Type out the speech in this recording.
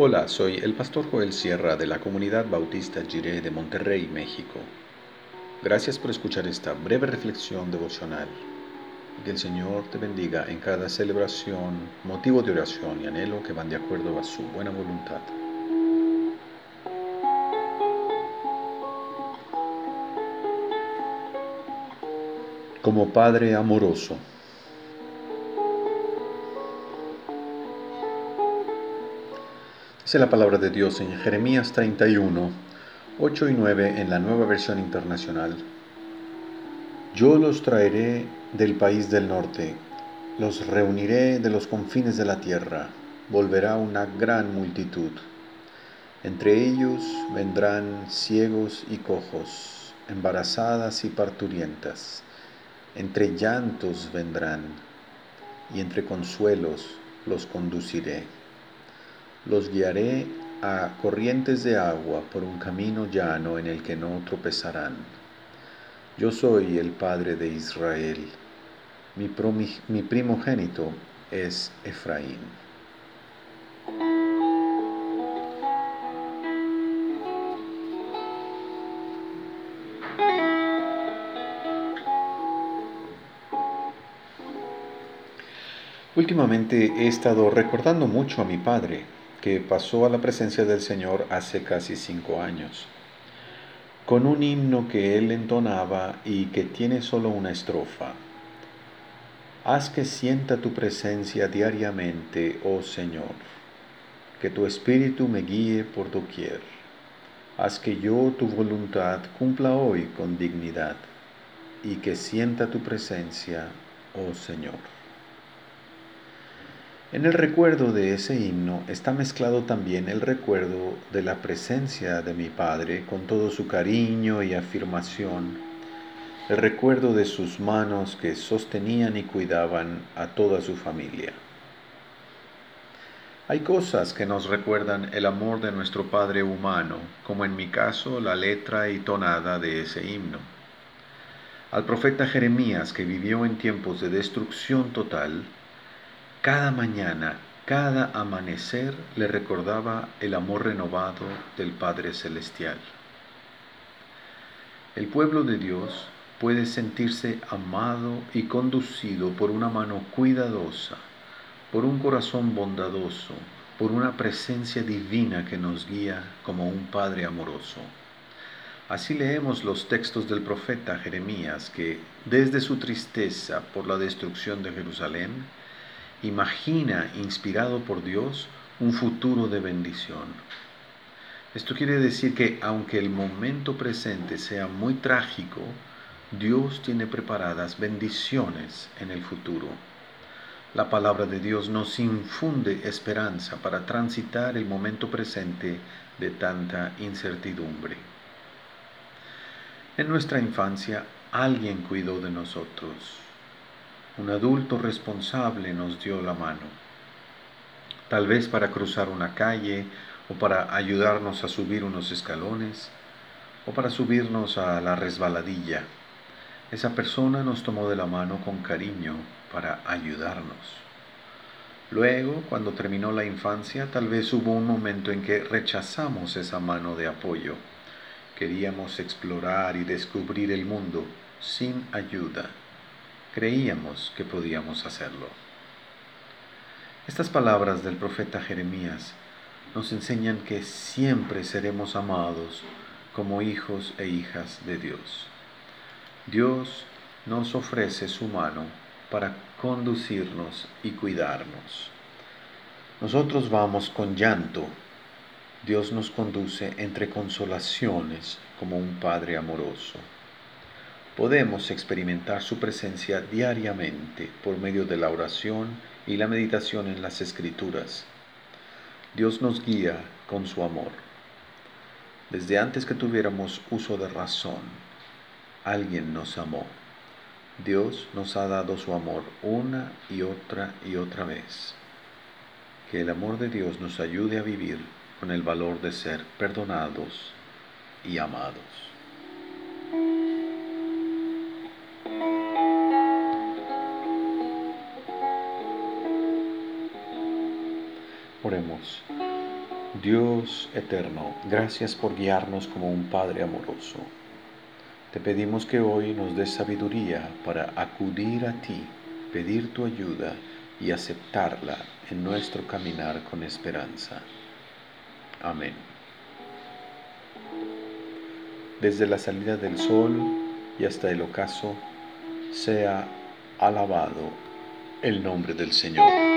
Hola, soy el pastor Joel Sierra de la comunidad bautista Jiré de Monterrey, México. Gracias por escuchar esta breve reflexión devocional. Que el Señor te bendiga en cada celebración, motivo de oración y anhelo que van de acuerdo a su buena voluntad. Como Padre amoroso. Dice la palabra de Dios en Jeremías 31, 8 y 9 en la nueva versión internacional. Yo los traeré del país del norte, los reuniré de los confines de la tierra, volverá una gran multitud. Entre ellos vendrán ciegos y cojos, embarazadas y parturientas. Entre llantos vendrán, y entre consuelos los conduciré los guiaré a corrientes de agua por un camino llano en el que no tropezarán. Yo soy el Padre de Israel. Mi, primogénito es Efraín. Últimamente he estado recordando mucho a mi padre, que pasó a la presencia del Señor hace casi cinco años, con un himno que él entonaba y que tiene solo una estrofa. Haz que sienta tu presencia diariamente, oh Señor, que tu espíritu me guíe por doquier. Haz que yo tu voluntad cumpla hoy con dignidad y que sienta tu presencia, oh Señor. En el recuerdo de ese himno está mezclado también el recuerdo de la presencia de mi Padre con todo su cariño y afirmación, el recuerdo de sus manos que sostenían y cuidaban a toda su familia. Hay cosas que nos recuerdan el amor de nuestro Padre humano, como en mi caso la letra y tonada de ese himno. Al profeta Jeremías, que vivió en tiempos de destrucción total, cada mañana, cada amanecer le recordaba el amor renovado del Padre Celestial. El pueblo de Dios puede sentirse amado y conducido por una mano cuidadosa, por un corazón bondadoso, por una presencia divina que nos guía como un Padre amoroso. Así leemos los textos del profeta Jeremías que, desde su tristeza por la destrucción de Jerusalén, imagina, inspirado por Dios, un futuro de bendición. Esto quiere decir que aunque el momento presente sea muy trágico, Dios tiene preparadas bendiciones en el futuro. La palabra de Dios nos infunde esperanza para transitar el momento presente de tanta incertidumbre. En nuestra infancia alguien cuidó de nosotros, un adulto responsable nos dio la mano, tal vez para cruzar una calle o para ayudarnos a subir unos escalones o para subirnos a la resbaladilla. Esa persona nos tomó de la mano con cariño para ayudarnos. Luego, cuando terminó la infancia, tal vez hubo un momento en que rechazamos esa mano de apoyo. Queríamos explorar y descubrir el mundo sin ayuda creíamos que podíamos hacerlo. Estas palabras del profeta Jeremías nos enseñan que siempre seremos amados como hijos e hijas de Dios. Dios nos ofrece su mano para conducirnos y cuidarnos. Nosotros vamos con llanto. Dios nos conduce entre consolaciones como un Padre amoroso podemos experimentar su presencia diariamente por medio de la oración y la meditación en las escrituras. Dios nos guía con su amor. Desde antes que tuviéramos uso de razón, alguien nos amó. Dios nos ha dado su amor una y otra y otra vez. Que el amor de Dios nos ayude a vivir con el valor de ser perdonados y amados. Dios eterno, gracias por guiarnos como un Padre amoroso. Te pedimos que hoy nos des sabiduría para acudir a ti, pedir tu ayuda y aceptarla en nuestro caminar con esperanza. Amén. Desde la salida del sol y hasta el ocaso, sea alabado el nombre del Señor.